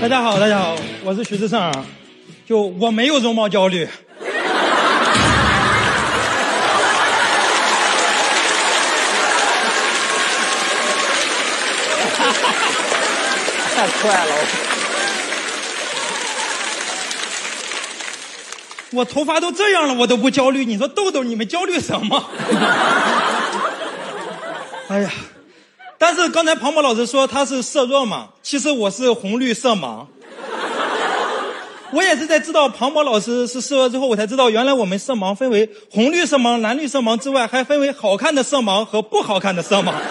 大家好，大家好，我是徐志胜啊。就我没有容貌焦虑。太快了！我头发都这样了，我都不焦虑。你说豆豆，你们焦虑什么？哎呀！但是刚才庞博老师说他是色弱嘛，其实我是红绿色盲。我也是在知道庞博老师是色弱之后，我才知道原来我们色盲分为红绿色盲、蓝绿色盲之外，还分为好看的色盲和不好看的色盲。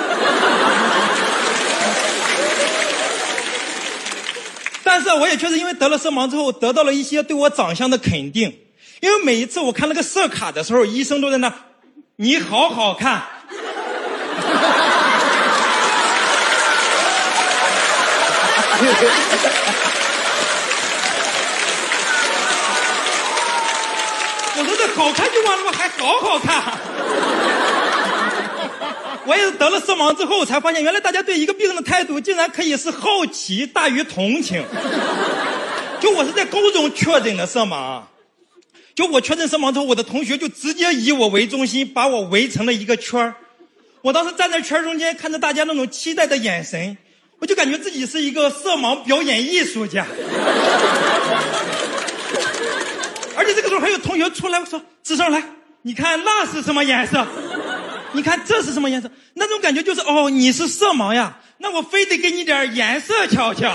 但是我也确实因为得了色盲之后，得到了一些对我长相的肯定。因为每一次我看那个色卡的时候，医生都在那，你好好看。我说这好看就完了吗？还好好看。我也是得了色盲之后才发现，原来大家对一个病的态度竟然可以是好奇大于同情。就我是在高中确诊的色盲，就我确诊色盲之后，我的同学就直接以我为中心，把我围成了一个圈儿。我当时站在圈中间，看着大家那种期待的眼神。我就感觉自己是一个色盲表演艺术家，而且这个时候还有同学出来说：“志胜来，你看那是什么颜色？你看这是什么颜色？”那种感觉就是哦，你是色盲呀，那我非得给你点颜色瞧瞧。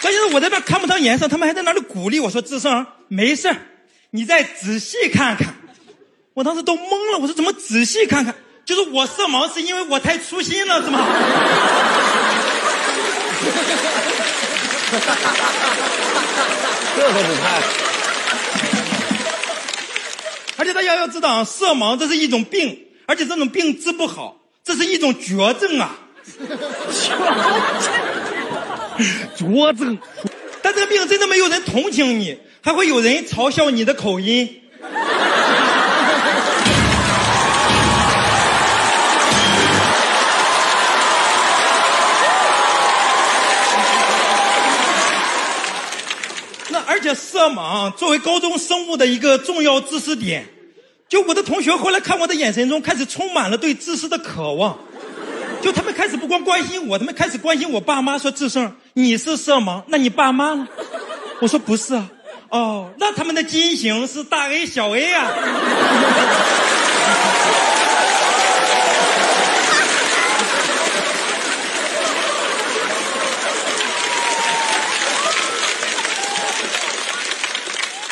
关键是我在那看不上颜色，他们还在那里鼓励我说：“志胜没事你再仔细看看，我当时都懵了。我说怎么仔细看看？就是我色盲是因为我太粗心了，是吗？这都不看。而且大家要知道啊，色盲这是一种病，而且这种病治不好，这是一种绝症啊。绝症。但这个病真的没有人同情你。还会有人嘲笑你的口音。那而且色盲作为高中生物的一个重要知识点，就我的同学后来看我的眼神中开始充满了对知识的渴望，就他们开始不光关心我，他们开始关心我爸妈，说志胜你是色盲，那你爸妈呢？我说不是啊。哦，那他们的基因型是大 A 小 A 啊。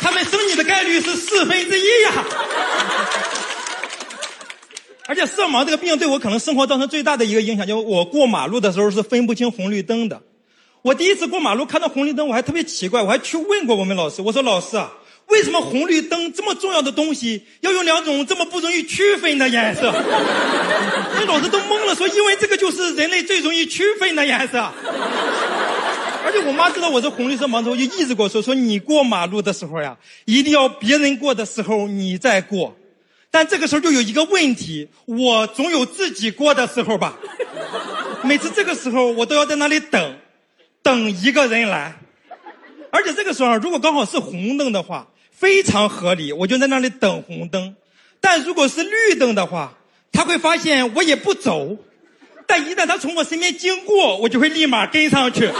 他们生你的概率是四分之一呀。而且色盲这个病对我可能生活造成最大的一个影响，就是我过马路的时候是分不清红绿灯的。我第一次过马路看到红绿灯，我还特别奇怪，我还去问过我们老师，我说老师啊。为什么红绿灯这么重要的东西要用两种这么不容易区分的颜色？那老师都懵了，说因为这个就是人类最容易区分的颜色。而且我妈知道我是红绿色盲之后，就一直跟我说：说你过马路的时候呀，一定要别人过的时候你再过。但这个时候就有一个问题，我总有自己过的时候吧。每次这个时候我都要在那里等，等一个人来。而且这个时候如果刚好是红灯的话。非常合理，我就在那里等红灯。但如果是绿灯的话，他会发现我也不走。但一旦他从我身边经过，我就会立马跟上去。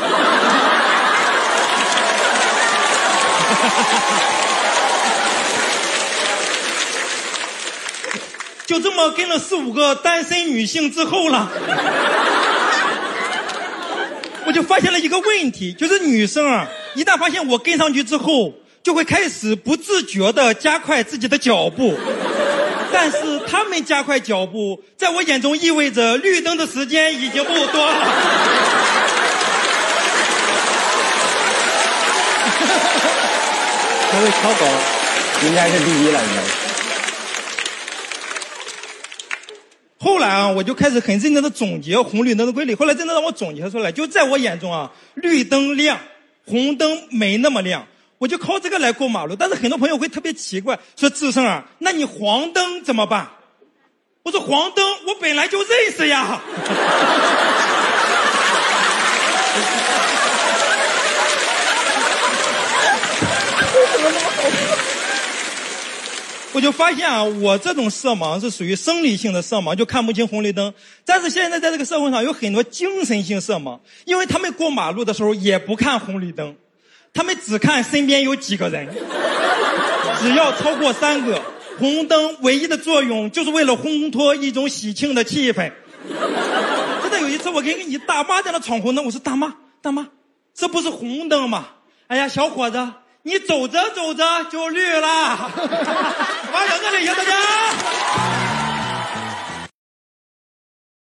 就这么跟了四五个单身女性之后了，就发现了一个问题，就是女生啊，一旦发现我跟上去之后。就会开始不自觉地加快自己的脚步，但是他们加快脚步，在我眼中意味着绿灯的时间已经不多了。这位超高，应该是第一了，应该。后来啊，我就开始很认真的总结红绿灯的规律。后来真的让我总结出来，就在我眼中啊，绿灯亮，红灯没那么亮。我就靠这个来过马路，但是很多朋友会特别奇怪，说志胜啊，那你黄灯怎么办？我说黄灯，我本来就认识呀。我就发现啊，我这种色盲是属于生理性的色盲，就看不清红绿灯。但是现在在这个社会上有很多精神性色盲，因为他们过马路的时候也不看红绿灯，他们只看身边有几个人，只要超过三个，红灯唯一的作用就是为了烘托一种喜庆的气氛。真的有一次，我跟你大妈在那闯红灯，我说大妈大妈，这不是红灯吗？哎呀，小伙子。你走着走着就绿了，欢迎这里，谢谢大家。